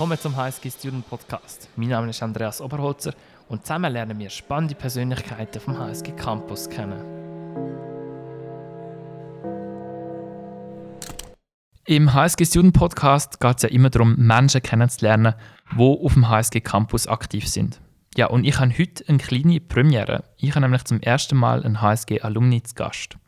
Willkommen zum HSG Student Podcast. Mein Name ist Andreas Oberholzer und zusammen lernen wir spannende Persönlichkeiten vom HSG Campus kennen. Im HSG Student Podcast geht es ja immer darum, Menschen kennenzulernen, die auf dem HSG Campus aktiv sind. Ja, und ich habe heute eine kleine Premiere. Ich habe nämlich zum ersten Mal einen HSG-Alumni zu Gast.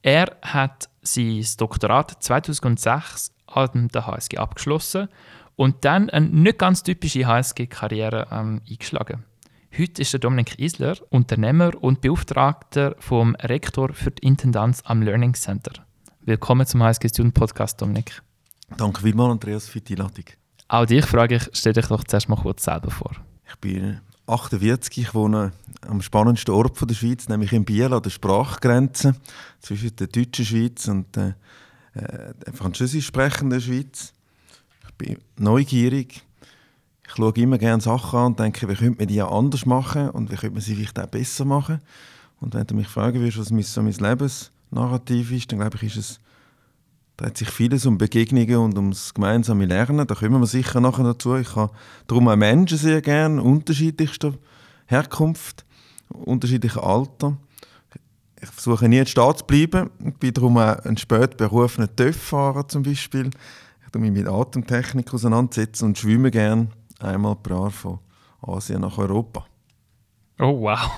Er hat sein Doktorat 2006 an der HSG abgeschlossen und dann eine nicht ganz typische HSG-Karriere ähm, eingeschlagen. Heute ist der Dominik Isler Unternehmer und Beauftragter vom Rektor für die Intendanz am Learning Center. Willkommen zum HSG Student Podcast, Dominik. Danke vielmals, Andreas, für die Einladung. Auch dich frage ich, stell dich doch zuerst mal kurz selber vor. Ich bin 48, ich wohne am spannendsten Ort der Schweiz, nämlich in Biel an der Sprachgrenze zwischen der deutschen Schweiz und der, äh, der französisch sprechenden Schweiz bin neugierig. Ich schaue immer gerne Sachen an und denke, wie könnte man die anders machen und wie könnte man sie vielleicht auch besser machen. Und wenn du mich fragen würdest, was mein, so mein Lebensnarrativ ist, dann glaube ich, ist es, dreht sich vieles um Begegnungen und ums gemeinsame Lernen. Da kommen wir sicher nachher dazu. Ich habe darum auch Menschen sehr gerne, unterschiedlichster Herkunft, unterschiedlicher Alter. Ich versuche nie in Staat zu bleiben. Ich bin darum auch ein spät berufener TÜV-Fahrer zum Beispiel mich mit Atemtechnik auseinandersetzen und schwimme gerne einmal pro Jahr von Asien nach Europa. Oh wow.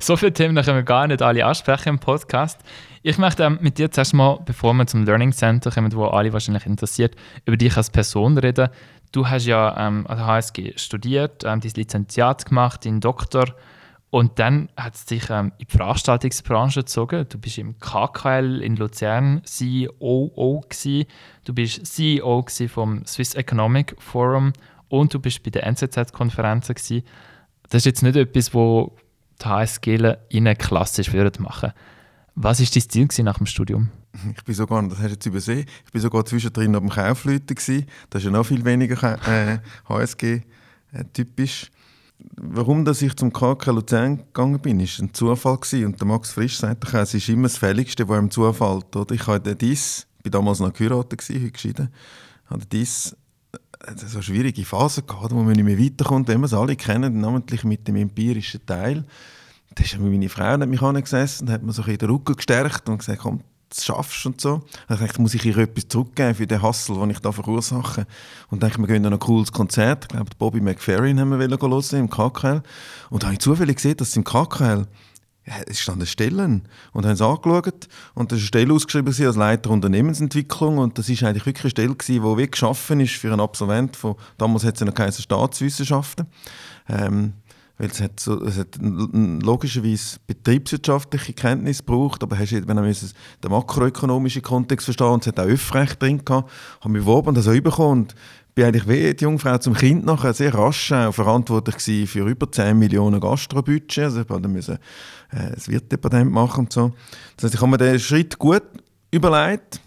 So viele Themen können wir gar nicht alle ansprechen im Podcast. Ich möchte ähm, mit dir zuerst mal, bevor wir zum Learning Center kommen, wo alle wahrscheinlich interessiert, über dich als Person reden. Du hast ja ähm, an der HSG studiert, ähm, dein Lizenziat gemacht, deinen Doktor und dann hat es dich ähm, in die Veranstaltungsbranche gezogen. Du bist im KKL in Luzern CEO gewesen. Du bist CEO vom Swiss Economic Forum und du bist bei den NZZ-Konferenzen gewesen. Das ist jetzt nicht etwas, wo die HSG Ihnen klassisch würden machen. Was ist dein Ziel nach dem Studium? Ich bin sogar, das hast du jetzt übersehen, ich bin sogar zwischendrin dem Kaufleuten gewesen. Das ist ja noch viel weniger äh, HSG-typisch. Äh, warum dass ich zum KK Luzern gegangen bin, ist ein Zufall gewesen. Und der Max Frisch sagt es ist immer das Fälligste, was ihm zufällt. Oder? Ich hatte dies, ich war damals noch geheiratet, heute geschieden, hatte dies äh, so schwierige Phase gehabt, wo man nicht mehr weiterkommt, wenn wir es alle kennen, namentlich mit dem empirischen Teil. Da ist meine Frau hat mich angesessen und hat mir so in den Rücken gestärkt und gesagt, komm, schaffst und so. Ich dachte, muss ich ihr etwas zurückgeben für den Hassel, den ich da verursache. Und dachte, wir gehen dann ein cooles Konzert. Ich glaube, Bobby McFerrin haben wir hören im KKL. Und da habe ich zufällig gesehen, dass im KKL es standen Stellen und haben es angeschaut und da ist eine Stelle ausgeschrieben als Leiter Unternehmensentwicklung und das ist eigentlich wirklich eine Stelle gewesen, die wie geschaffen ist für einen Absolvent von, damals hat es noch keine Staatswissenschaften, ähm, weil es hat, so, es hat logischerweise betriebswirtschaftliche Kenntnis gebraucht, aber hast, wenn man den makroökonomischen Kontext verstehen und es hat auch Öffrecht drin gehabt, haben wir beworben und das auch bekommen und bin eigentlich wie die Jungfrau zum Kind nachher sehr rasch auch verantwortlich für über 10 Millionen Gastrobudget, also ich musste äh, das Wirtdepartement machen und so. Das heißt, ich habe mir den Schritt gut überlegt,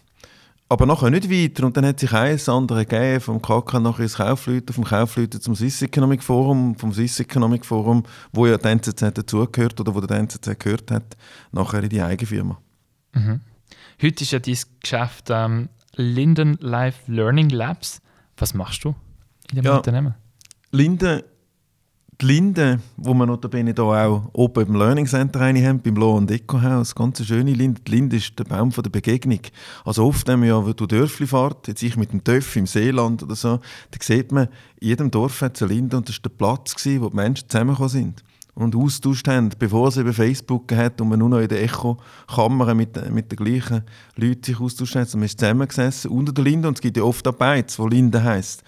aber nachher nicht weiter. Und dann hat sich eines andere gegeben, vom KK nachher ins Kaufleuten, vom Kaufleuten zum Swiss Economic Forum, vom Swiss Economic Forum, wo ja der NZZ dazugehört oder wo der NZZ gehört hat, nachher in die Eigenfirma. Mhm. Heute ist ja dein Geschäft ähm, Linden Life Learning Labs. Was machst du in dem ja, Unternehmen? Linden die Linde, wo wir notabene hier auch oben im Learning Center eine haben, beim Lo und Eco Haus, ganz schöne Linde. Die Linde ist der Baum der Begegnung. Also oft, wenn man ja durch Dörfli fährt, jetzt ich mit dem Töff im Seeland oder so, da sieht man, in jedem Dorf hat es eine Linde und das war der Platz, gewesen, wo die Menschen zusammengekommen sind und austauscht haben, bevor es eben Facebook hat und man nur noch in der Echo-Kamera mit, mit den gleichen Leuten sich austauscht hat. Und man ist zusammengesessen unter der Linde und es gibt ja oft auch Beiz, wo Linde heisst.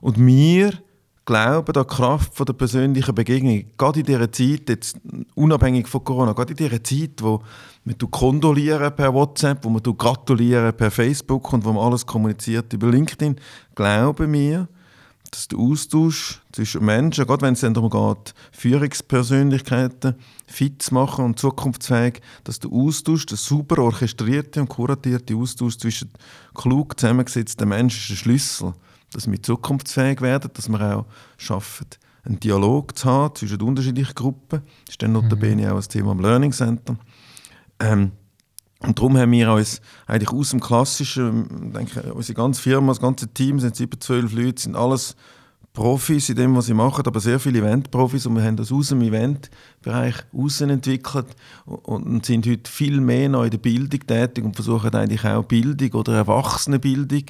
Und wir glauben an die Kraft der persönlichen Begegnung. Gerade in dieser Zeit, jetzt unabhängig von Corona, gerade in dieser Zeit, wo man kondolieren per WhatsApp, wo man gratulieren per Facebook und wo man alles kommuniziert über LinkedIn, glauben wir, dass der Austausch zwischen Menschen, gerade wenn es darum geht, Führungspersönlichkeiten fit zu machen und zukunftsfähig, dass der Austausch, der super orchestrierte und kuratierte Austausch zwischen klug zusammengesetzten Menschen ist der Schlüssel dass wir zukunftsfähig werden, dass wir auch schaffen, einen Dialog zu haben zwischen den unterschiedlichen Gruppen. Das ist dann notabene mhm. auch ein Thema am Learning Center. Ähm, Und darum haben wir uns eigentlich aus dem Klassischen, denke, unsere ganze Firma, das ganze Team sind über zwölf Leute, sind alles Profis in dem, was sie machen, aber sehr viele Event-Profis und wir haben das aus dem Eventbereich entwickelt und sind heute viel mehr noch in der Bildung tätig und versuchen eigentlich auch Bildung oder Erwachsenenbildung,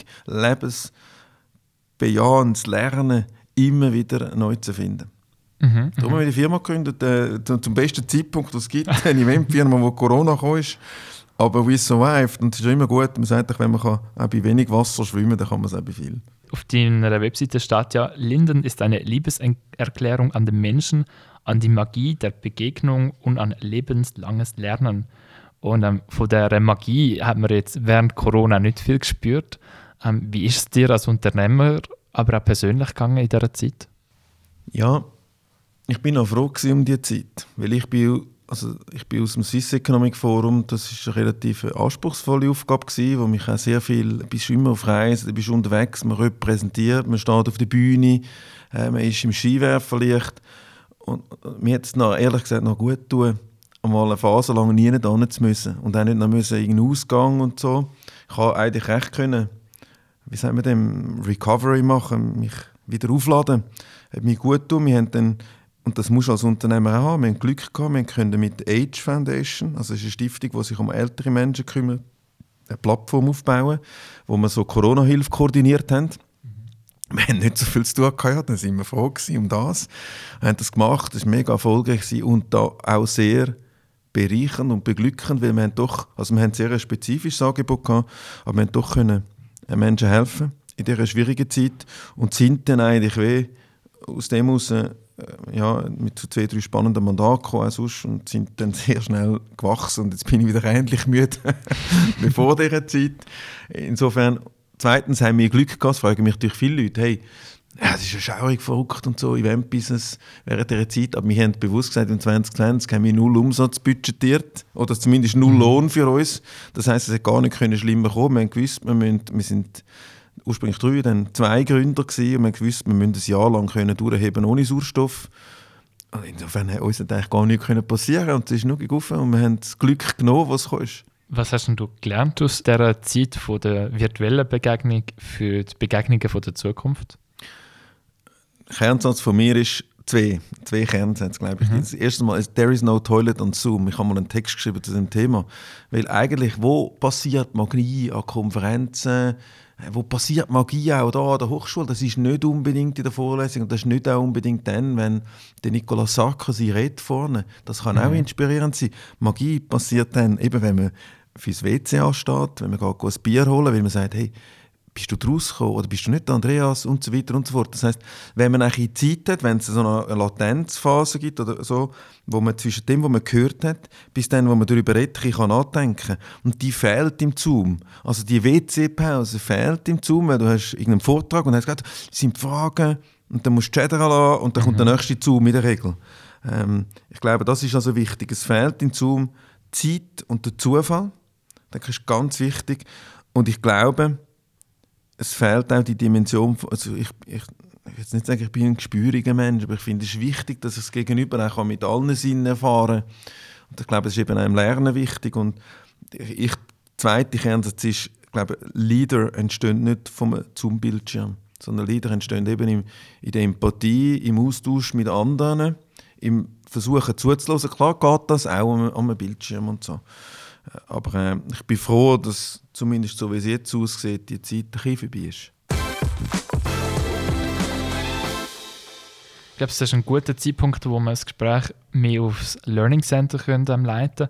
lebensbejahendes Lernen immer wieder neu zu finden. Mhm, Darum haben wir die Firma gegründet, äh, zum besten Zeitpunkt, was es gibt, eine Eventfirma, wo Corona kam ist. Aber we survived und es ist immer gut, man sagt, wenn man kann, auch bei wenig Wasser schwimmen kann, dann kann man es auch bei viel auf deiner Webseite steht ja, Linden ist eine Liebeserklärung an den Menschen, an die Magie der Begegnung und an lebenslanges Lernen. Und ähm, von der Magie hat man jetzt während Corona nicht viel gespürt. Ähm, wie ist es dir als Unternehmer, aber auch persönlich gegangen in dieser Zeit? Ja, ich bin auch froh um diese Zeit, weil ich bin also ich bin aus dem Swiss Economic Forum, das ist eine relativ anspruchsvolle Aufgabe gewesen, wo mich auch sehr viel, du bist immer auf Reisen, du bist unterwegs, man repräsentiert, man steht auf der Bühne, äh, man ist im Skiwerferlicht und mir hat es noch, ehrlich gesagt noch gut tun, einmal eine Phase lang nie nicht zu müssen und auch nicht noch müssen irgendeinen Ausgang und so. Ich habe eigentlich recht können, wie sagen wir dem, Recovery machen, mich wieder aufladen, hat mir gut tun. Wir haben dann und das muss als Unternehmer auch haben. Wir haben Glück gehabt, wir können mit Age Foundation, also ist eine Stiftung, die sich um ältere Menschen kümmert, eine Plattform aufbauen, wo wir so Corona-Hilfe koordiniert haben. Mhm. Wir haben nicht so viel zu tun gehabt, dann sind wir froh um das. Wir haben das gemacht, das war mega erfolgreich und da auch sehr bereichernd und beglückend, weil wir haben doch, also wir haben sehr ein spezifisches Angebot gehabt, aber wir haben doch können Menschen helfen in dieser schwierigen Zeit und sind dann eigentlich wie aus dem heraus äh, ja, mit so zwei, drei spannenden Mandaten gekommen sonst und sind dann sehr schnell gewachsen und jetzt bin ich wieder ähnlich müde wie vor dieser Zeit. Insofern, zweitens haben wir Glück gehabt, fragen mich natürlich viele Leute, hey, ja, es ist ja schaurig verrückt und so, Eventbusiness während dieser Zeit, aber wir haben bewusst gesagt, in 2020 haben wir null Umsatz budgetiert oder zumindest null mhm. Lohn für uns. Das heißt, es hätte gar nicht können schlimmer kommen. Wir haben gewusst, wir, müssen, wir sind ursprünglich drei, dann zwei Gründer gewesen, und wir wussten, wir müssen ein Jahr lang können durchheben ohne Sauerstoff. Und insofern hat uns eigentlich gar nichts passieren und es ist nur gegangen und wir haben das Glück genommen, was kam. Was hast du gelernt aus dieser Zeit von der virtuellen Begegnung für die Begegnungen von der Zukunft? Kernsatz von mir ist zwei, zwei Kernsätze, glaube ich. Mhm. Das erste Mal ist «There is no toilet on Zoom». Ich habe mal einen Text geschrieben zu dem Thema. Weil eigentlich, wo passiert Magie an Konferenzen, wo passiert Magie auch da an der Hochschule? Das ist nicht unbedingt in der Vorlesung und das ist nicht auch unbedingt dann, wenn der Nicolas Sarkozy redet vorne. Das kann mhm. auch inspirierend sein. Magie passiert dann eben, wenn man fürs WC ansteht, wenn man geht ein Bier holen, weil man sagt, hey, bist du rausgekommen oder bist du nicht Andreas und so weiter und so fort. Das heißt, wenn man eigentlich Zeit hat, wenn es so eine Latenzphase gibt oder so, wo man zwischen dem, was man gehört hat, bis dann, wo man darüber redet, kann nachdenken. Und die fehlt im Zoom. Also die WC-Pause fehlt im Zoom, weil du hast irgendeinen Vortrag und hast gesagt, es sind Fragen und dann musst du chatten lassen und dann mhm. kommt der mhm. nächste Zoom in der Regel. Ähm, ich glaube, das ist also wichtig. Es fehlt im Zoom Zeit und der Zufall. Das ist ganz wichtig. Und ich glaube, es fehlt auch die Dimension, also ich, ich, ich will nicht sagen, ich bin ein gespüriger Mensch, aber ich finde es wichtig, dass ich das Gegenüber auch mit allen Sinnen erfahren kann. Und ich glaube, es ist eben auch im Lernen wichtig. Und ich, zweite Kernsatz ist, ich glaube, Leader entstehen nicht vom Zoom-Bildschirm, sondern Leader entstehen eben in, in der Empathie, im Austausch mit anderen, im Versuchen zuzulassen. Klar geht das auch am, am Bildschirm und so. Aber äh, ich bin froh, dass zumindest so wie es jetzt aussieht, die Zeit ein bisschen vorbei ist. Ich glaube, es ist ein guter Zeitpunkt, wo wir das Gespräch mehr aufs Learning Center können, ähm, leiten.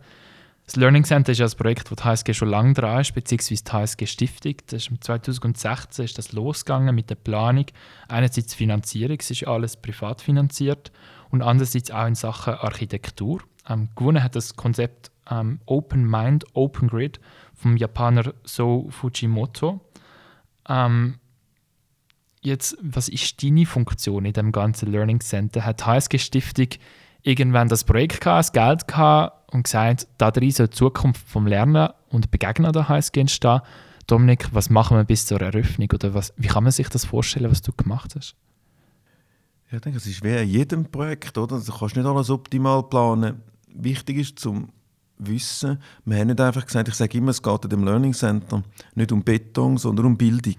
Das Learning Center ist ja ein Projekt, das die HSG schon lange dran ist, beziehungsweise die HSG Stiftung. Das ist 2016 ist das losgegangen mit der Planung. Einerseits Finanzierung, es ist alles privat finanziert und andererseits auch in Sachen Architektur. Ähm, gewonnen hat das Konzept ähm, Open Mind, Open Grid vom Japaner So Fujimoto. Ähm, jetzt, was ist deine Funktion in dem ganzen Learning Center? Hat HSG Stiftung irgendwann das Projekt gehabt, das Geld gehabt und gesagt, da drin soll die Zukunft vom Lernen und Begegnen der HSG entstehen? Dominik, was machen wir bis zur Eröffnung? Oder was, wie kann man sich das vorstellen, was du gemacht hast? Ja, ich denke, es ist wie in jedem Projekt, oder? Du kannst nicht alles optimal planen. Wichtig ist, zum wissen, wir haben nicht einfach gesagt, ich sage immer, es geht in dem Learning Center nicht um Beton, sondern um Bildung.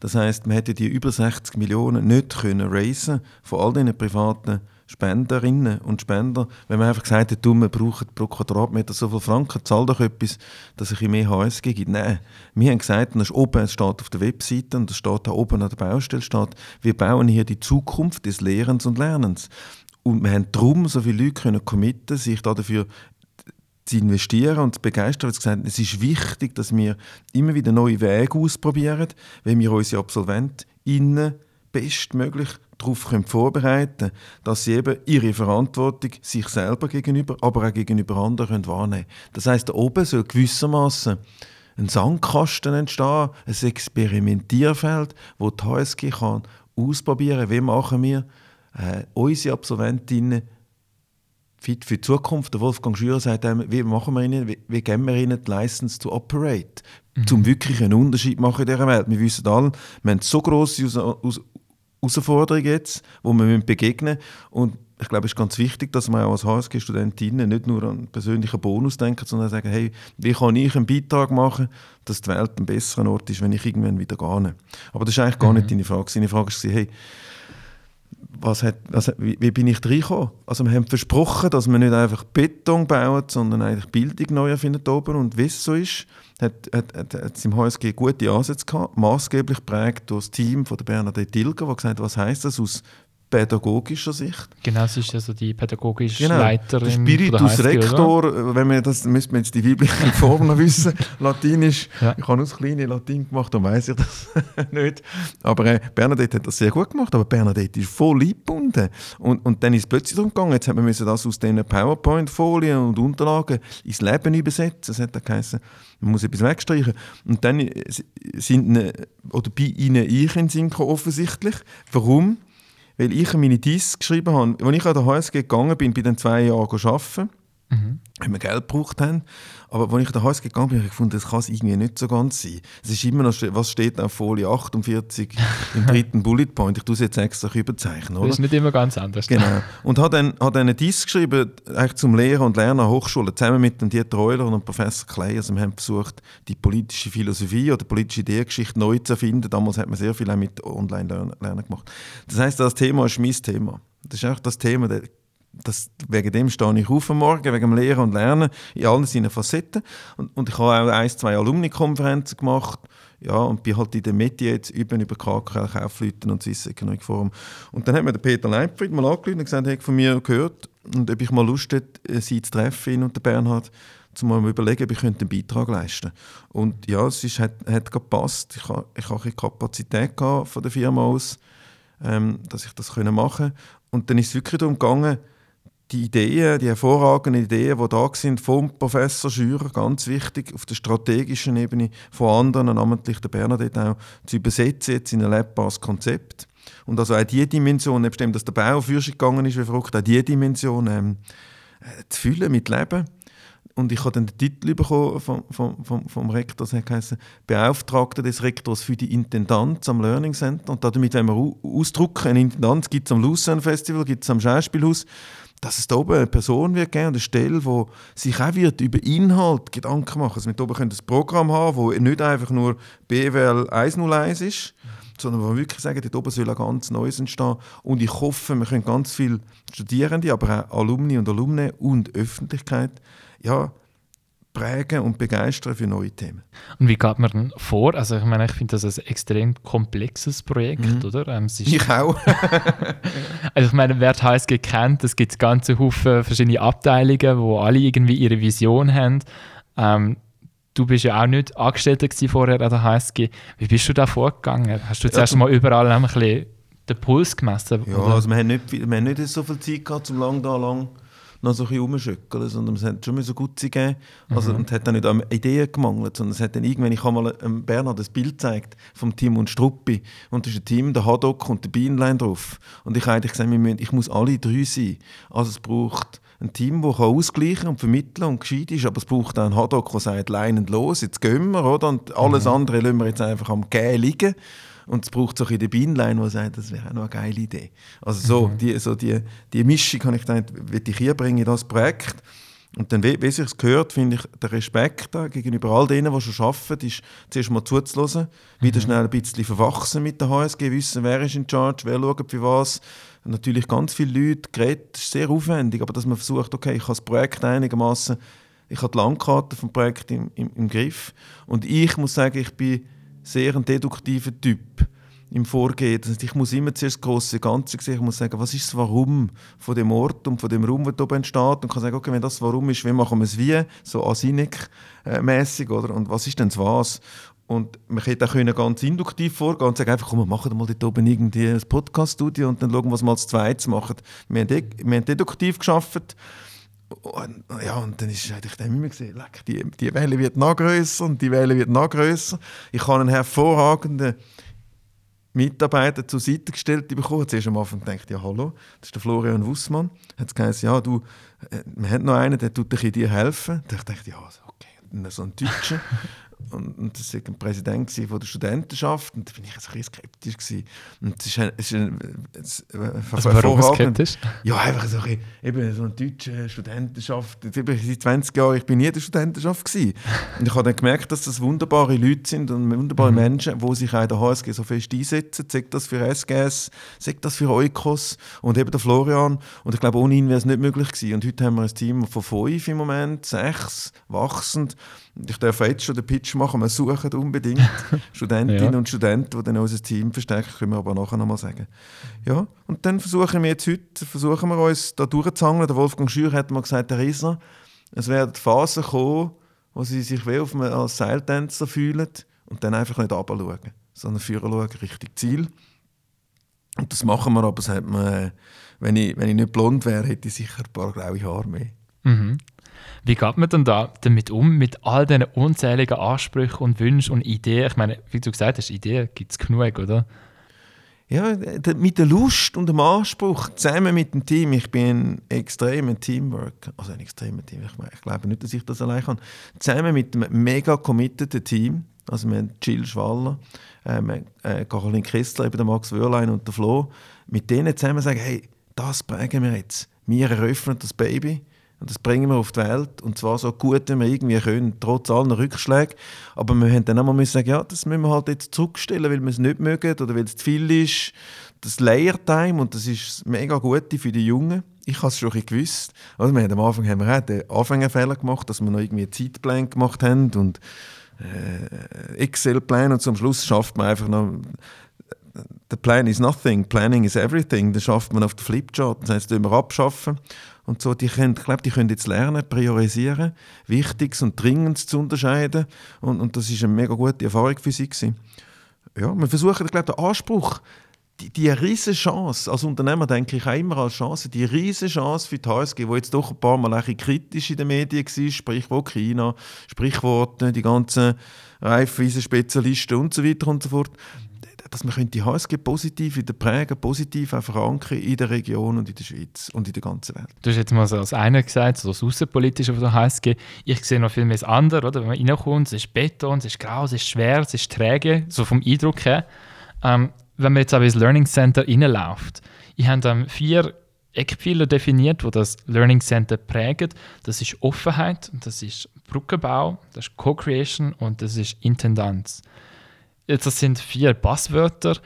Das heißt, man hätte die über 60 Millionen nicht können raisen von all diesen privaten Spenderinnen und Spender, wenn man einfach gesagt hätte, man braucht pro Quadratmeter so viel Franken, zahl doch etwas, dass ich mehr HSG gibt. Nein, wir haben gesagt, das ist oben, es steht auf der Webseite und das steht da oben an der Baustelle, steht, wir bauen hier die Zukunft des Lehrens und Lernens. Und wir haben darum so viele Leute können committen, sich dafür zu investieren und zu begeistern. Gesagt, es ist wichtig, dass wir immer wieder neue Wege ausprobieren, wenn wir unsere AbsolventInnen bestmöglich darauf vorbereiten können, dass sie eben ihre Verantwortung sich selber gegenüber, aber auch gegenüber anderen wahrnehmen können. Das heißt, da oben soll gewissermaßen ein Sandkasten entstehen, ein Experimentierfeld, wo die HSG kann ausprobieren kann, wie machen wir äh, unsere Absolventinnen fit für die Zukunft. Der Wolfgang Schürer sagt, wie machen wir ihnen, wie, wie geben wir ihnen die License to operate, mhm. um wirklich einen Unterschied machen in dieser Welt. Wir wissen alle, wir haben so grosse Herausforderungen jetzt, wo wir begegnen müssen. Und ich glaube, es ist ganz wichtig, dass man auch als HSG-Studentinnen nicht nur an einen persönlichen Bonus denken, sondern sagen, hey, wie kann ich einen Beitrag machen, dass die Welt ein besserer Ort ist, wenn ich irgendwann wieder gehe. Aber das ist eigentlich gar mhm. nicht deine Frage. Deine Frage war, hey, was hat, was, wie, wie, bin ich reingekommen? Also wir haben versprochen, dass wir nicht einfach Beton bauen, sondern eigentlich Bildung neu erfinden oben. Und wie es so ist, hat, es im HSG gute Ansätze gehabt, maßgeblich geprägt durch das Team von der Bernadette Dilger, der gesagt hat, was heisst das aus pädagogischer Sicht. Genau, sie ist also die pädagogische genau. Leiterin. Der Spiritus der Rector, oder? wenn wir das, müsste man jetzt die weibliche Form noch wissen. Latinisch, ja. ich habe das kleine Latin gemacht, dann weiß ich das nicht. Aber äh, Bernadette hat das sehr gut gemacht, aber Bernadette ist voll eingebunden. Und, und dann ist es plötzlich darum gegangen, jetzt haben wir das aus diesen PowerPoint-Folien und Unterlagen ins Leben übersetzen. Das hat dann geheißen, man muss etwas wegstreichen. Und dann äh, sind, oder bei ihnen ich in Sinn offensichtlich. Warum? Weil ich meine Diss geschrieben habe. Als ich an der HSG gegangen bin, ich dann zwei Jahre arbeiten, mhm. Weil wir Geld gebraucht haben. Aber als ich an der HSG gegangen bin, habe ich gefunden, das kann es irgendwie nicht so ganz sein. Es ist immer noch, was steht auf Folie 48 im dritten Bullet Point. Ich tue es jetzt extra überzeichnen, oder? Das ist nicht immer ganz anders. Genau. Und habe dann, habe dann einen Diss geschrieben, eigentlich zum Lehrer und Lerner Hochschule, zusammen mit dem Dieter Euler und Professor Clay. Also wir haben versucht, die politische Philosophie oder politische Ideengeschichte neu zu erfinden. Damals hat man sehr viel auch mit Online-Lernen gemacht. Das heißt, das Thema ist mein Thema. Das ist auch das Thema, der das, wegen dem stehe ich auf am Morgen, wegen dem Lehren und Lernen in allen seinen Facetten. Und, und ich habe auch ein, zwei Alumni-Konferenzen gemacht ja, und bin halt in den Medien jetzt üben über KKL, Kaufleuten und Swiss Economic Forum. Und dann hat mir der Peter Leibfried mal angerufen und gesagt, er hat von mir gehört und ob ich mal Lust hätte, äh, sie zu treffen, ihn und den Bernhard, um mal überlegen, ob ich einen Beitrag leisten könnte. Und ja, es ist, hat, hat gepasst. Ich habe ich hab Kapazität von der Firma aus, ähm, dass ich das machen konnte. Und dann ist es wirklich darum gegangen, die Ideen, die hervorragenden Ideen, die da sind, vom Professor Schürer, ganz wichtig, auf der strategischen Ebene, von anderen, namentlich der Bernadette auch, zu übersetzen jetzt in ein lebbares Konzept. Und also auch diese Dimension, nebst dem, dass der Bau auf gegangen ist, wie verrückt, auch diese Dimension ähm, äh, zu füllen mit Leben. Und ich habe dann den Titel bekommen vom, vom, vom, vom Rektor, das heißt Beauftragter des Rektors für die Intendanz am Learning Center. Und damit wenn wir ausdrücken, eine Intendanz gibt es am Lucerne Festival, gibt es am Schauspielhaus, dass es da oben eine Person wird geben, eine Stelle, die sich auch wird über Inhalt Gedanken machen. Also wir oben können ein Programm haben, wo nicht einfach nur BWL 101 ist, sondern wo wir wirklich sagen, dort oben soll ein ganz Neues entstehen. Und ich hoffe, wir können ganz viele Studierende, aber auch Alumni und Alumne und Öffentlichkeit ja, prägen und begeistern für neue Themen. Und wie geht man dann vor? Also ich meine, ich finde das ein extrem komplexes Projekt, mhm. oder? Ähm, ich auch. also ich meine, wer die HSG kennt, es gibt ganze Haufen verschiedene Abteilungen, wo alle irgendwie ihre Vision haben. Ähm, du bist ja auch nicht Angestellter vorher an der HSG. Wie bist du da vorgegangen? Hast du zuerst ja, mal überall ein bisschen den Puls gemessen? Ja, oder? also wir haben, nicht, wir haben nicht so viel Zeit gehabt, um lang da lang noch so ein bisschen rumschütteln, sondern es hat schon so gut gegeben. Also, mhm. Und es hat dann nicht an Ideen gemangelt, sondern es hat dann irgendwann, ich habe mal Bernhard das Bild gezeigt vom Team und Struppi und da ist ein Team, der Haddock und der Bienenlein drauf. Und ich habe eigentlich gesagt, ich muss alle drei sein. Also es braucht ein Team, das ausgleichen und vermitteln und gescheit ist, aber es braucht auch einen Haddock, der sagt, leinend los, jetzt gehen wir, oder? Und alles mhm. andere lassen wir jetzt einfach am Gehen liegen. Und es braucht so ein bisschen Bienenlein, der sagt, das wäre auch noch eine geile Idee. Also so, mhm. die, so die, die Mischung habe ich gedacht, will ich hier bringen in das Projekt. Und dann, wie, wie sich gehört, finde ich, der Respekt da gegenüber all denen, die schon arbeiten, ist zuerst mal zuzuhören, wieder mhm. schnell ein bisschen verwachsen mit der HSG, wissen, wer ist in Charge, wer schaut für was. Natürlich ganz viele Leute, geredet, ist sehr aufwendig, aber dass man versucht, okay, ich habe das Projekt einigermaßen, ich habe die Landkarte vom Projekt im, im, im Griff. Und ich muss sagen, ich bin sehr ein deduktiver Typ im Vorgehen. Ich muss immer zuerst das große Ganze sehen. Ich muss sagen, was ist das Warum von dem Ort und von dem Raum, der oben entsteht. Und kann sagen, okay, wenn das Warum ist, wie machen wir es wie? So Asinik-mäßig, oder? Und was ist denn das Was? Und man hätte auch ganz induktiv vorgehen und sagen einfach, komm, wir machen mal dort oben irgendwie ein Podcast-Studio und dann schauen was wir als Zweites machen. Wir haben, wir haben deduktiv geschafft. Und, ja, und dann ist eigentlich dann immer gesehen, leck, die, die Welle wird noch größer und die Welle wird noch größer. Ich habe einen hervorragenden Mitarbeiter zur Seite gestellt bekommen. Zuerst am Anfang gedacht, ja hallo, das ist der Florian Wussmann. Hat es geheißen, ja du, äh, wir haben noch einen, der tut dir helfen. Da dachte ich, ja okay, so ein Deutscher. und, und das war ein Präsident von der Studentenschaft und da bin ich ein bisschen skeptisch gewesen. und es ist, ein, es ist ein, es, also warum skeptisch? ja einfach so ein, eben so eine deutsche Studentenschaft seit 20 Jahren ich bin nie in der Studentenschaft gewesen. und ich habe dann gemerkt dass das wunderbare Leute sind und wunderbare mhm. Menschen die sich auch in der HSG so fest einsetzen sagt das für SGS sagt das für Eukos und eben der Florian und ich glaube ohne ihn wäre es nicht möglich gewesen und heute haben wir ein Team von fünf im Moment sechs wachsend ich darf jetzt schon den Pitch machen, wir suchen unbedingt Studentinnen ja. und Studenten, die dann unser Team verstärken, können wir aber nachher nochmal sagen. Ja, und dann versuchen wir jetzt heute, versuchen wir uns da durchzuhangeln. Der Wolfgang Schür hat mal gesagt, der Rieser, es werden Phasen kommen, wo sie sich wie auf einem, als Seiltänzer fühlen und dann einfach nicht runterschauen, sondern führen schauen, richtig Ziel. Und das machen wir, aber das hat man, äh, wenn, ich, wenn ich nicht blond wäre, hätte ich sicher ein paar graue Haare mehr. Mhm. Wie geht man dann da damit um, mit all diesen unzähligen Ansprüchen und Wünschen und Ideen? Ich meine, wie du gesagt hast, Ideen gibt es genug, oder? Ja, mit der Lust und dem Anspruch, zusammen mit dem Team. Ich bin ein extremer Teamwork, also ein extremer Team, ich, ich glaube nicht, dass ich das allein kann. Zusammen mit einem mega committed Team, also haben Jill Schwaller, äh, äh, Caroline Kessler, eben der Max Wörlein und der Flo, mit denen zusammen sagen, hey, das prägen wir jetzt. Wir eröffnen das Baby und das bringen wir auf die Welt. Und zwar so gut, wie wir irgendwie können, trotz allen Rückschlägen. Aber wir haben dann auch mal sagen, ja, das müssen wir halt jetzt zurückstellen, weil wir es nicht mögen oder weil es zu viel ist. Das Layer-Time, und das ist mega gut für die Jungen. Ich habe es schon gewusst. Also wir haben am Anfang haben wir auch den Anfängerfehler gemacht, dass wir noch irgendwie einen Zeitplan gemacht haben und äh, Excel-Plan und zum Schluss schafft man einfach noch the plan is nothing, planning is everything. Das schafft man auf der Flipchart. Das heißt, wir abschaffen und so, die können, ich glaube, die können jetzt lernen, priorisieren, Wichtiges und Dringendes zu unterscheiden. Und, und das ist eine mega gute Erfahrung für sie. Gewesen. Ja, wir versuchen, ich glaube, den Anspruch, die, die riesige Chance, als Unternehmer denke ich auch immer als Chance, die riesige Chance für die HSG, die jetzt doch ein paar Mal ein kritisch in den Medien war, Sprichwort China, Sprichworte, die ganzen Reifeisen-Spezialisten und so weiter und so fort dass man die HSG positiv in der Präge, positiv auch verankern in der Region und in der Schweiz und in der ganzen Welt. Du hast jetzt mal so als einer gesagt, so das Außenpolitische von der HSG. Ich sehe noch viel mehr das andere, oder? wenn man reinkommt, es ist Beton, es ist grau, es ist schwer, es ist träge, so vom Eindruck her. Ähm, wenn man jetzt aber ins Learning Center reinläuft, ich habe dann vier Eckpfeiler definiert, wo das Learning Center prägt. Das ist Offenheit, das ist Brückenbau, das ist Co-Creation und das ist Intendanz. Jetzt, das sind vier Passwörter.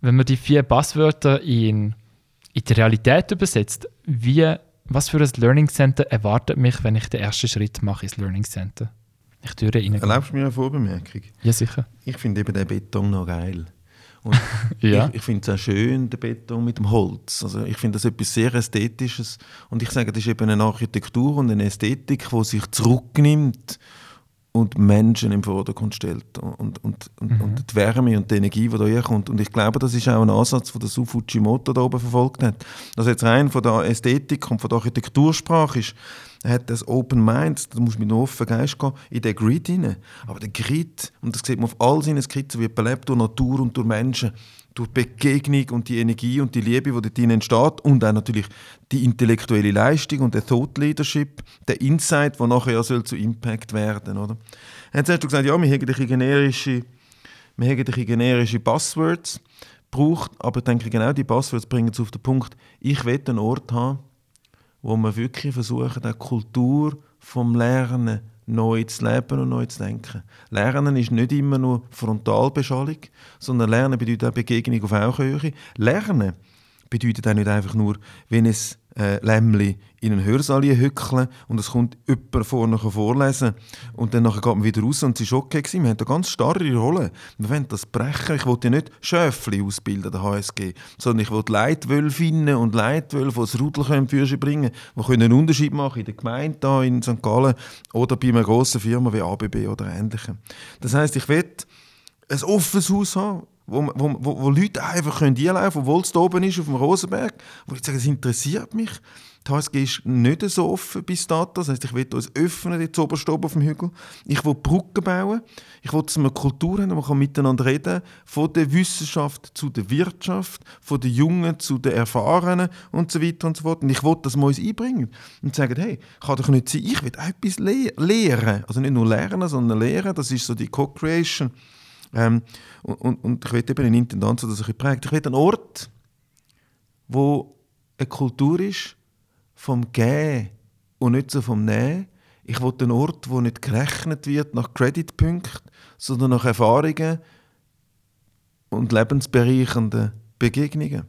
Wenn man die vier Passwörter in, in die Realität übersetzt, wie, was für ein Learning Center erwartet mich, wenn ich den ersten Schritt mache ins Learning Center? Ich türe rein. Erlaubst du mir eine Vorbemerkung? Ja, sicher. Ich finde eben den Beton noch geil. Ja. Ich, ich finde es auch schön, den Beton mit dem Holz. Also ich finde das etwas sehr Ästhetisches. Und ich sage, das ist eben eine Architektur und eine Ästhetik, die sich zurücknimmt und Menschen im Vordergrund stellt und, und, und, mhm. und die Wärme und die Energie, die da herkommt. Und ich glaube, das ist auch ein Ansatz, den Su Fujimoto da oben verfolgt hat. Also jetzt rein von der Ästhetik und von der Architektursprache ist, er hat das Open Mind, da muss mit einem offenen Geist gehen, in den Grid hinein. Aber der Grid, und das sieht man auf all seinen Skizzen, wird belebt durch Natur und durch Menschen durch die Begegnung und die Energie und die Liebe, die dort entsteht und auch natürlich die intellektuelle Leistung und der Thought Leadership, der Insight, der nachher soll zu Impact werden oder? Jetzt hast du gesagt, ja, wir haben ein generische, generische Passwords braucht, aber ich denke genau die Passwords bringen es auf den Punkt, ich will einen Ort haben, wo man wirklich versucht, eine Kultur vom Lernen neu zu leben und neu zu denken. Lernen ist nicht immer nur Frontalbeschallung, sondern Lernen bedeutet auch Begegnung auf Augenhöhe. Lernen bedeutet auch nicht einfach nur, wenn es äh, Lämmli in einen Hörsaal hückeln und es kommt jemand vorne vorlesen und dann nachher geht man wieder raus und es war okay gewesen. Wir haben da ganz starre Rollen. Wir wollen das brechen. Ich wollte ja nicht Schöfli ausbilden, der HSG, sondern ich wollte Leitwölfinnen und Leitwölfe, die das Rudel können für bringen die können einen Unterschied machen in der Gemeinde hier in St. Gallen oder bei einer grossen Firma wie ABB oder ähnlichem. Das heisst, ich will ein offenes Haus haben, wo, wo, wo, wo Leute einfach einlaufen können, obwohl es oben ist, auf dem Rosenberg, wo ich sage, es interessiert mich. Die HSG ist nicht so offen bis dato. Das heisst, ich will uns öffnen, jetzt oben auf dem Hügel. Ich will Brücken bauen. Ich will, dass wir Kultur haben, wo man miteinander reden kann. Von der Wissenschaft zu der Wirtschaft, von den Jungen zu den Erfahrenen und so weiter und so fort. Und ich will, dass wir uns einbringen und sagen, hey, kann doch nicht sein, ich will etwas le lehren. Also nicht nur lernen, sondern lehren. Das ist so die Co-Creation. Ähm, und, und, ich will eben einen Intendant, der das ein prägt. Ich will einen Ort, wo eine Kultur ist vom Gehen und nicht so vom Nehmen. Ich will einen Ort, wo nicht gerechnet wird nach Creditpunkten, sondern nach Erfahrungen und lebensbereichernden Begegnungen.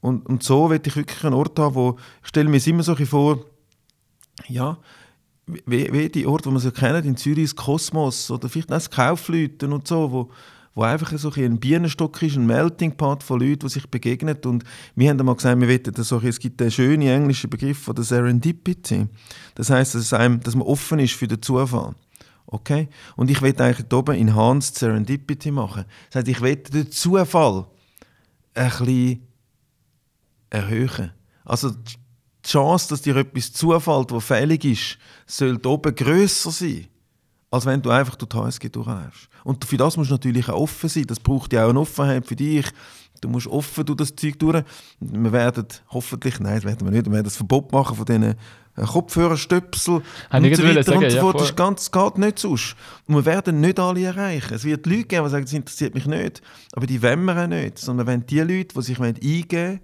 Und, und so will ich wirklich einen Ort haben, wo, ich stelle mir immer so vor, ja, wie, wie die Orte, die man so kennt, in Zürich, das Kosmos oder vielleicht auch das Kaufleuten und so, wo, wo einfach so ein Bienenstock ist, ein Melting Pot von Leuten, die sich begegnen. Und wir haben einmal gesagt, wir wollen so, es gibt einen schönen englischen Begriff von der Serendipity. Das heißt, dass, einem, dass man offen ist für den Zufall. Okay? Und ich will eigentlich hier oben Enhanced Serendipity machen. Das heißt, ich will den Zufall ein bisschen erhöhen. Also die Chance, dass dir etwas zufällt, was fällig ist, sollte oben grösser sein, als wenn du einfach durch die HSG durchläufst. Und für das musst du natürlich auch offen sein. Das braucht ja auch eine Offenheit für dich. Du musst offen durch das Zeug durch. Wir werden hoffentlich, nein, das werden wir nicht, wir werden das Verbot machen von diesen äh, Kopfhörerstöpsel und so weiter sagen, und so fort. Ja, das, ganz, geht nicht sonst. Und wir werden nicht alle erreichen. Es wird Leute geben, die sagen, das interessiert mich nicht. Aber die wollen wir auch nicht. Sondern wenn die Leute, die sich eingeben wollen,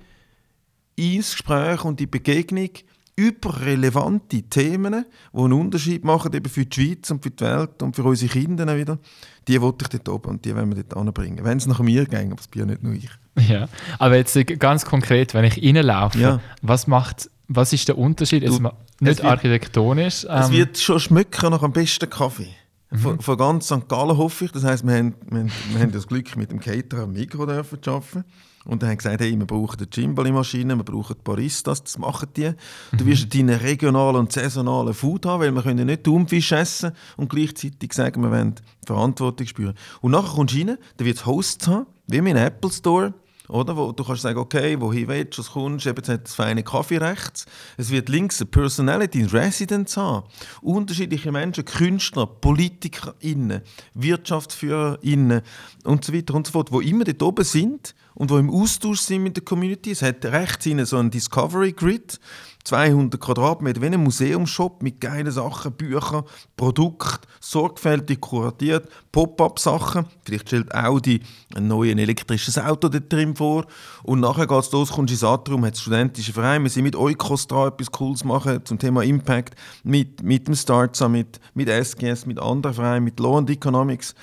ins Gespräch und die Begegnung über relevante Themen, die einen Unterschied machen eben für die Schweiz und für die Welt und für unsere Kinder wieder, die wollte ich dort oben und die wollen wir dort anbringen. Wenn es nach mir ging, aber es bin ja nicht nur ich. Ja, aber jetzt ganz konkret, wenn ich reinlaufe, ja. was macht, was ist der Unterschied? Du, nicht wird, architektonisch. Ähm, es wird schon schmücken nach am besten Kaffee. Mhm. Von, von, ganz St. Gallen hoffe ich. Das heisst, wir haben, wir, haben, wir haben das Glück, mit dem Caterer Mikro zu arbeiten. Und dann haben gesagt, hey, wir brauchen eine Cimbali-Maschine, wir brauchen Baristas, das machen die. Du mhm. wirst deinen regionalen und saisonalen Food haben, weil wir können nicht Thunfisch essen und gleichzeitig sagen, wir wollen Verantwortung spüren. Und nachher kommst du rein, dann wird es Hosts haben, wie in einem Apple Store. Oder? Wo du kannst sagen, okay, wohin willst du, was kommst, eben hat das feine Kaffee rechts. Es wird links eine Personality, ein Residence haben. Unterschiedliche Menschen, Künstler, PolitikerInnen, WirtschaftsführerInnen und so weiter und so fort, die immer dort oben sind und die im Austausch sind mit der Community. Es hat rechts so ein Discovery Grid, 200 Quadratmeter, wie ein Museumsshop mit geilen Sachen, Büchern, Produkten, sorgfältig kuratiert, Pop-up-Sachen. Vielleicht stellt Audi ein neues elektrisches Auto dort drin vor. Und nachher geht es los, kommst ins Atrium, hat studentische Verein. Wir sind mit Eukos dran, etwas Cooles machen zum Thema Impact, mit, mit dem Start Summit, mit SGS, mit anderen Vereinen, mit Law and Economics.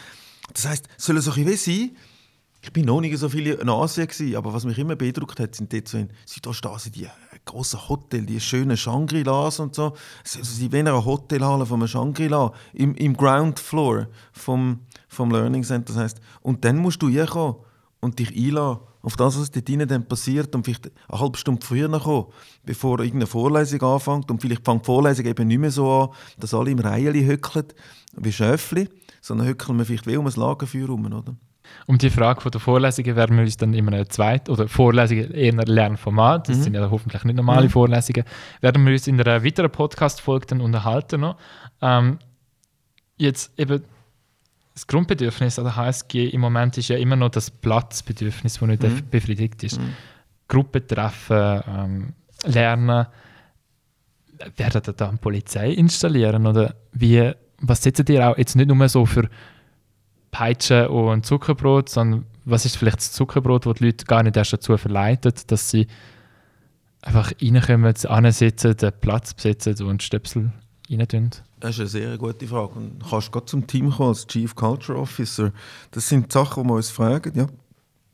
Das heisst, es soll so ein bisschen sein, ich bin noch nicht so viel in Asien gewesen, aber was mich immer beeindruckt hat, sind dort so in Südostasien die großen Hotels, die schönen Shangri-Las und so. Es ist wie eine Hotelhalle von einem Shangri-La im, im Ground Floor vom, vom Learning Center. Das heißt, und dann musst du herkommen und dich einladen auf das, was dort dann passiert und vielleicht eine halbe Stunde früher kommen, bevor irgendeine Vorlesung anfängt. Und vielleicht fängt die Vorlesung eben nicht mehr so an, dass alle im Reihen hückeln wie Schöfli, sondern hückeln wir vielleicht wie um ein Lagerfeuer herum, oder? Um die Frage von der Vorlesungen werden wir uns dann in einem zweiten, oder Vorlesungen eher Lernformat, das mhm. sind ja hoffentlich nicht normale mhm. Vorlesungen, werden wir uns in einer weiteren Podcast-Folge dann unterhalten noch. Ähm, jetzt eben das Grundbedürfnis an der HSG im Moment ist ja immer noch das Platzbedürfnis, das nicht mhm. befriedigt ist. Mhm. Gruppentreffen, ähm, Lernen, werden da dann Polizei installieren oder wie, was setzt ihr auch jetzt nicht nur so für Peitsche und Zuckerbrot, sondern was ist vielleicht das Zuckerbrot, das die Leute gar nicht erst dazu verleitet, dass sie einfach reinkommen, ansitzen, den Platz besetzen und Stöpsel rein tun? Das ist eine sehr gute Frage. Und kannst du gerade zum Team kommen als Chief Culture Officer? Das sind Sachen, die wir uns fragen. Ja.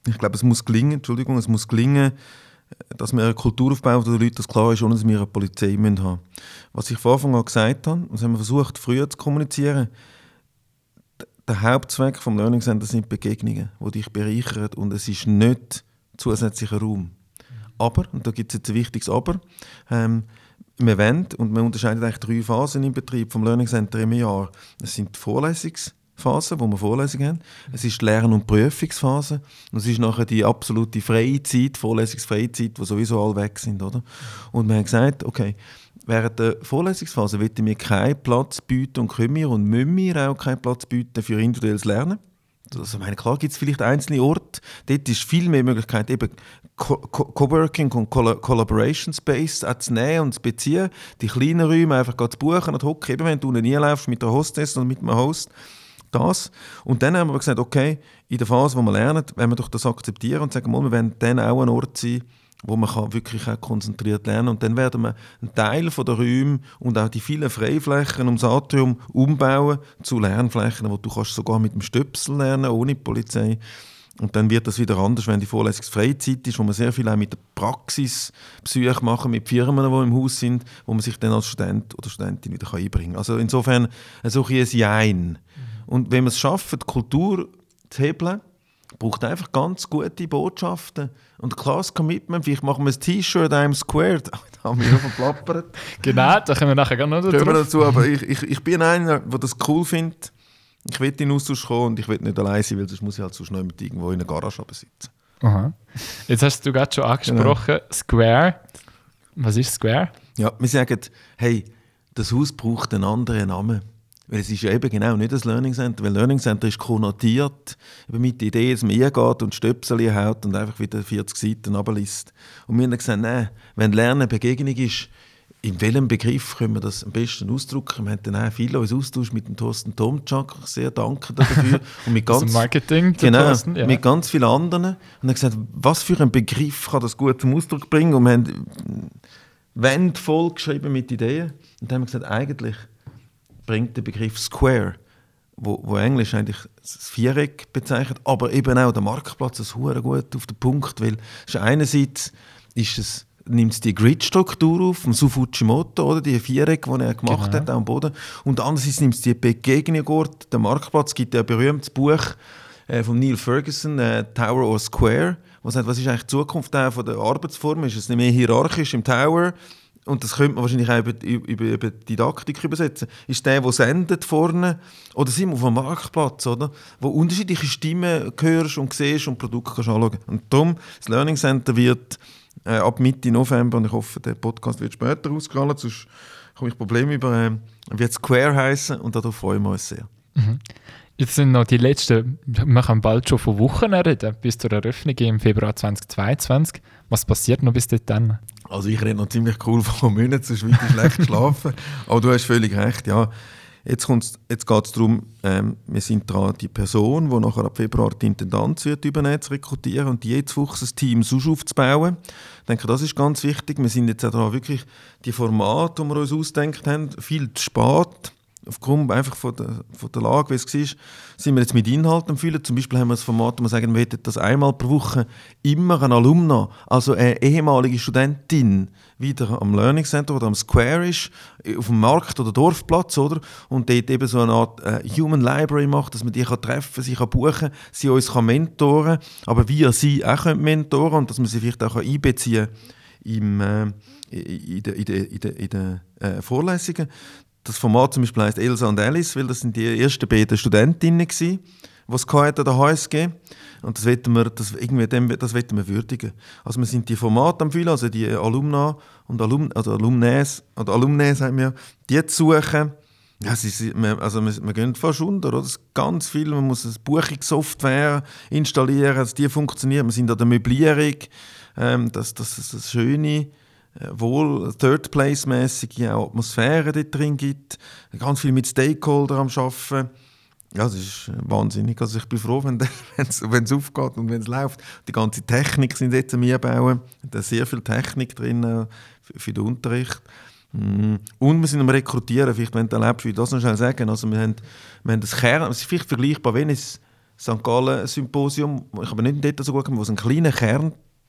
Ich glaube, es muss gelingen, Entschuldigung, es muss gelingen, dass wir eine Kultur aufbauen, wo den Leuten das klar ist, ohne dass wir eine Polizei haben müssen. Was ich von Anfang an gesagt habe, das haben wir versucht, früher zu kommunizieren, der Hauptzweck des Learning Center sind Begegnungen, die dich bereichern und es ist nicht zusätzlicher Raum. Aber, und da gibt es jetzt ein wichtiges Aber, ähm, wir wollen, und man unterscheidet eigentlich drei Phasen im Betrieb vom Learning Center im Jahr. Es sind die Vorlesungsphasen, wo wir Vorlesungen haben. Es ist die Lern- und Prüfungsphase. Und es ist nachher die absolute freie Zeit, Vorlesungsfreie Zeit, wo sowieso alle weg sind. Oder? Und wir haben gesagt, okay, während der Vorlesungsphase wollen wir keinen Platz bieten und können wir und müssen wir auch keinen Platz bieten für individuelles Lernen. Also, meine, klar gibt es vielleicht einzelne Orte, dort ist viel mehr Möglichkeit, eben Coworking und Collaboration Space zu nehmen und zu beziehen, die kleinen Räume einfach zu buchen und hocken, eben wenn du nie läufst mit der Hostess oder mit einem Host, das. Und dann haben wir gesagt, okay, in der Phase, wo wir lernen, wenn wir doch das akzeptieren und sagen, wir wollen dann auch ein Ort sein, wo man kann wirklich auch konzentriert lernen kann. Und dann werden wir einen Teil der Räume und auch die vielen Freiflächen ums Atrium umbauen zu Lernflächen, wo du kannst sogar mit dem Stöpsel lernen, ohne Polizei. Und dann wird das wieder anders, wenn die vorlesungsfreie Zeit ist, wo man sehr viel auch mit der Praxis Psyche machen, mit Firmen, die im Haus sind, wo man sich dann als Student oder Studentin wieder einbringen kann. Also insofern so ein Jein. Mhm. Und wenn man es schafft, die Kultur zu hebeln, braucht einfach ganz gute Botschaften und klares Commitment. Vielleicht machen wir ein T-Shirt I'm Squared. Da haben wir ja verplappert. genau, da können wir nachher gerne noch dazu. dazu aber ich, ich, ich bin einer, der das cool findet. Ich will in den Austausch kommen und ich will nicht allein sein, weil sonst muss ich halt so schnell mit irgendwo in einer Garage sitzen. Aha. Jetzt hast du gerade schon angesprochen, genau. Square. Was ist Square? Ja, wir sagen, hey, das Haus braucht einen anderen Namen. Weil es ist ja eben genau nicht das Learning Center, weil Learning Center ist konnotiert mit der Idee, dass man hingeht und Stöpsel haut und einfach wieder 40 Seiten abliest. Und wir haben gesagt, nein, wenn Lernen Begegnung ist, in welchem Begriff können wir das am besten ausdrücken? Wir haben dann auch viel uns austauscht mit dem Thorsten Tomczak, sehr danke dafür. Und mit ganz, Marketing, genau, Thorsten, ja. mit ganz vielen anderen. Und dann gesagt, was für ein Begriff kann das gut zum Ausdruck bringen? Und wir haben Wände voll geschrieben mit Ideen. Und dann haben wir gesagt, eigentlich bringt der Begriff Square, wo, wo Englisch eigentlich das Viereck bezeichnet, aber eben auch der Marktplatz ist gut auf den Punkt, weil es einerseits ist es nimmt die Grid-Struktur auf, vom Sufujimoto, oder die Viereck, die er gemacht genau. hat, am Boden. Und andererseits nimmt es die Begegnung Ort. Der Marktplatz gibt ja ein berühmtes Buch äh, von Neil Ferguson, äh, Tower or Square, wo sagt, was ist eigentlich die Zukunft von der Arbeitsform? Ist es nicht mehr hierarchisch im Tower? Und das könnte man wahrscheinlich auch über, über, über Didaktik übersetzen, ist der, der sendet vorne, oder sind auf einem Marktplatz, oder? wo unterschiedliche Stimmen hörst und siehst und Produkte kannst anschauen. Und darum, das Learning Center wird äh, ab Mitte November, und ich hoffe, der Podcast wird später ausgerollt, sonst komme ich Probleme über, äh, wird Square heißen und darauf freuen wir uns sehr. Mhm. Jetzt sind noch die letzten, wir können bald schon von Wochen reden, bis zur Eröffnung im Februar 2022. Was passiert noch bis dahin? Also ich rede noch ziemlich cool von Monaten, sonst wird ich schlecht schlafen. Aber du hast völlig recht, ja. Jetzt, jetzt geht es darum, ähm, wir sind dran, die Person, die nachher ab Februar die Intendanz wird übernehmen, zu rekrutieren und die jetzt das Team so aufzubauen. Ich denke, das ist ganz wichtig. Wir sind jetzt auch dran, wirklich die Formate, die wir uns ausdenkt haben, viel zu spät aufgrund einfach von der, von der Lage, wie es war, sind wir jetzt mit Inhalten am Füllen. Zum Beispiel haben wir das Format, wo wir sagen, wir hätten das einmal pro Woche immer ein Alumna, also eine ehemalige Studentin, wieder am Learning Center oder am Square ist, auf dem Markt oder Dorfplatz, oder? Und dort eben so eine Art äh, Human Library macht, dass man die kann treffen, sie kann buchen, sie uns kann mentoren, aber wir sie auch können mentoren und dass man sie vielleicht auch einbeziehen im, äh, in den in de, de, de, äh, Vorlesungen das Format zum Beispiel heißt Elsa und Alice, weil das sind die ersten beiden Studentinnen gewesen, die es an der HSG und das wollen wir, das, irgendwie dem, das wollen wir würdigen. Also wir sind die Formate am Fühlen, also die Alumna und Alum, also Alumnes, oder Alumnes haben wir, die zu suchen. Ja, sie, also wir, wir gehen fast unter, oder? Ist ganz viel, man muss eine Buchungssoftware installieren, dass die funktioniert. Wir sind an der Möblierung, ähm, das, das, das, das Schöne äh, wohl Third-Place-mäßige Atmosphäre dort drin gibt. Ganz viel mit Stakeholder am Arbeiten. Ja, das ist wahnsinnig. Also ich bin froh, wenn es aufgeht und wenn es läuft. Die ganze Technik sind jetzt am Einbauen. Da ist sehr viel Technik drin äh, für, den Unterricht. Mm. Und wir sind am Rekrutieren, vielleicht wenn du erlebst, wie ich das noch schnell sagen. Also wir haben, wir haben das Kern, es ist vielleicht vergleichbar wie ein St. Gallen Symposium, ich habe nicht dort so gut gemacht, wo es ein kleiner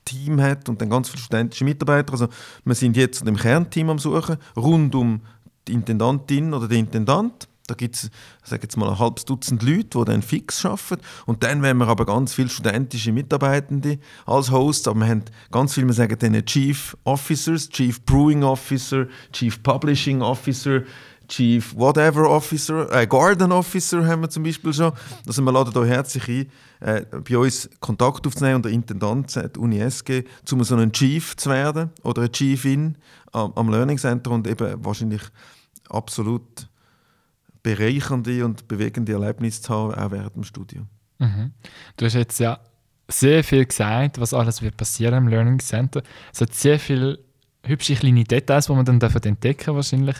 Kernteam hat und dann ganz viele studentische Mitarbeiter. Also wir sind jetzt dem Kernteam am Suchen, rund um die Intendantin oder den Intendant. Da gibt es, jetzt mal, ein halbes Dutzend Leute, die dann fix arbeiten. Und dann haben wir aber ganz viele studentische Mitarbeitende als Hosts. Aber wir haben ganz viele, wir sagen denen Chief Officers, Chief Brewing Officer, Chief Publishing Officer, Chief Whatever Officer, äh, Garden Officer haben wir zum Beispiel schon. Also wir laden hier herzlich ein, äh, bei uns Kontakt aufzunehmen und der Intendant der Uni SG, um so ein Chief zu werden oder eine Chiefin am, am Learning Center und eben wahrscheinlich absolut bereichernde und bewegende Erlebnisse zu haben, auch während dem Studium. Mhm. Du hast jetzt ja sehr viel gesagt, was alles wird passieren im Learning Center. Es hat sehr viele hübsche kleine Details, die man dann entdecken wahrscheinlich.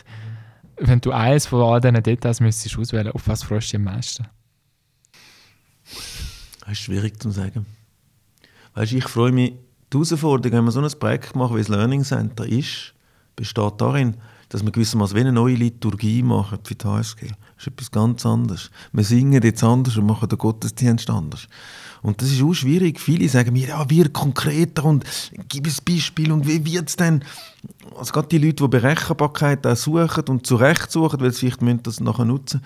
Wenn du eins von all diesen Details müsstest auswählen, auf was freust du dich am meisten? Das ist schwierig zu sagen. Weißt, ich freue mich, die Herausforderung, wenn man so ein Projekt macht, wie das Learning Center ist, besteht darin, dass wir gewissermaßen wie eine neue Liturgie machen für die HSG. Das ist etwas ganz anderes. Wir singen jetzt anders und machen den Gottesdienst anders. Und das ist auch schwierig. Viele sagen mir, ja, wir konkreter und gib ein Beispiel und wie wird es denn? Also gerade die Leute, die Berechenbarkeit auch suchen und zurecht suchen, weil sie vielleicht das nachher nutzen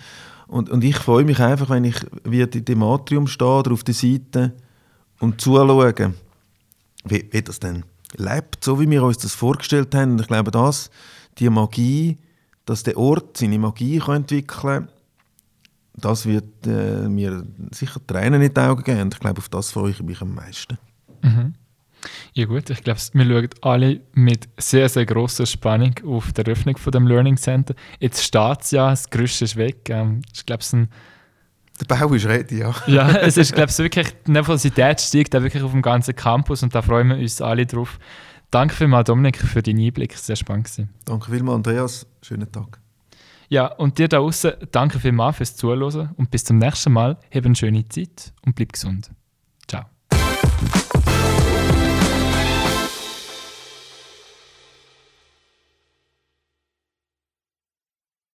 und, und ich freue mich einfach, wenn ich wie in dem Atrium stehe oder auf der Seite und zuschaue, wie, wie das denn lebt, so wie wir uns das vorgestellt haben. Und ich glaube, das die Magie, dass der Ort seine Magie kann entwickeln kann, das wird äh, mir sicher Tränen in die Augen geben. Und ich glaube, auf das freue ich mich am meisten. Mhm. Ja gut, ich glaube, wir schauen alle mit sehr, sehr grosser Spannung auf die Eröffnung von dem Learning Center. Jetzt steht es ja, das Gerüst ist weg. Ähm, ich glaube, es der Bau ist ready, ja. ja, es ist, glaube ich, wirklich, die Nervosität steigt da wirklich auf dem ganzen Campus und da freuen wir uns alle drauf. Danke vielmals, Dominik, für deinen Einblick. Sehr spannend. Gewesen. Danke vielmals, Andreas. Schönen Tag. Ja, und dir da draußen, danke vielmals fürs Zuhören und bis zum nächsten Mal. Hab eine schöne Zeit und bleib gesund. Ciao.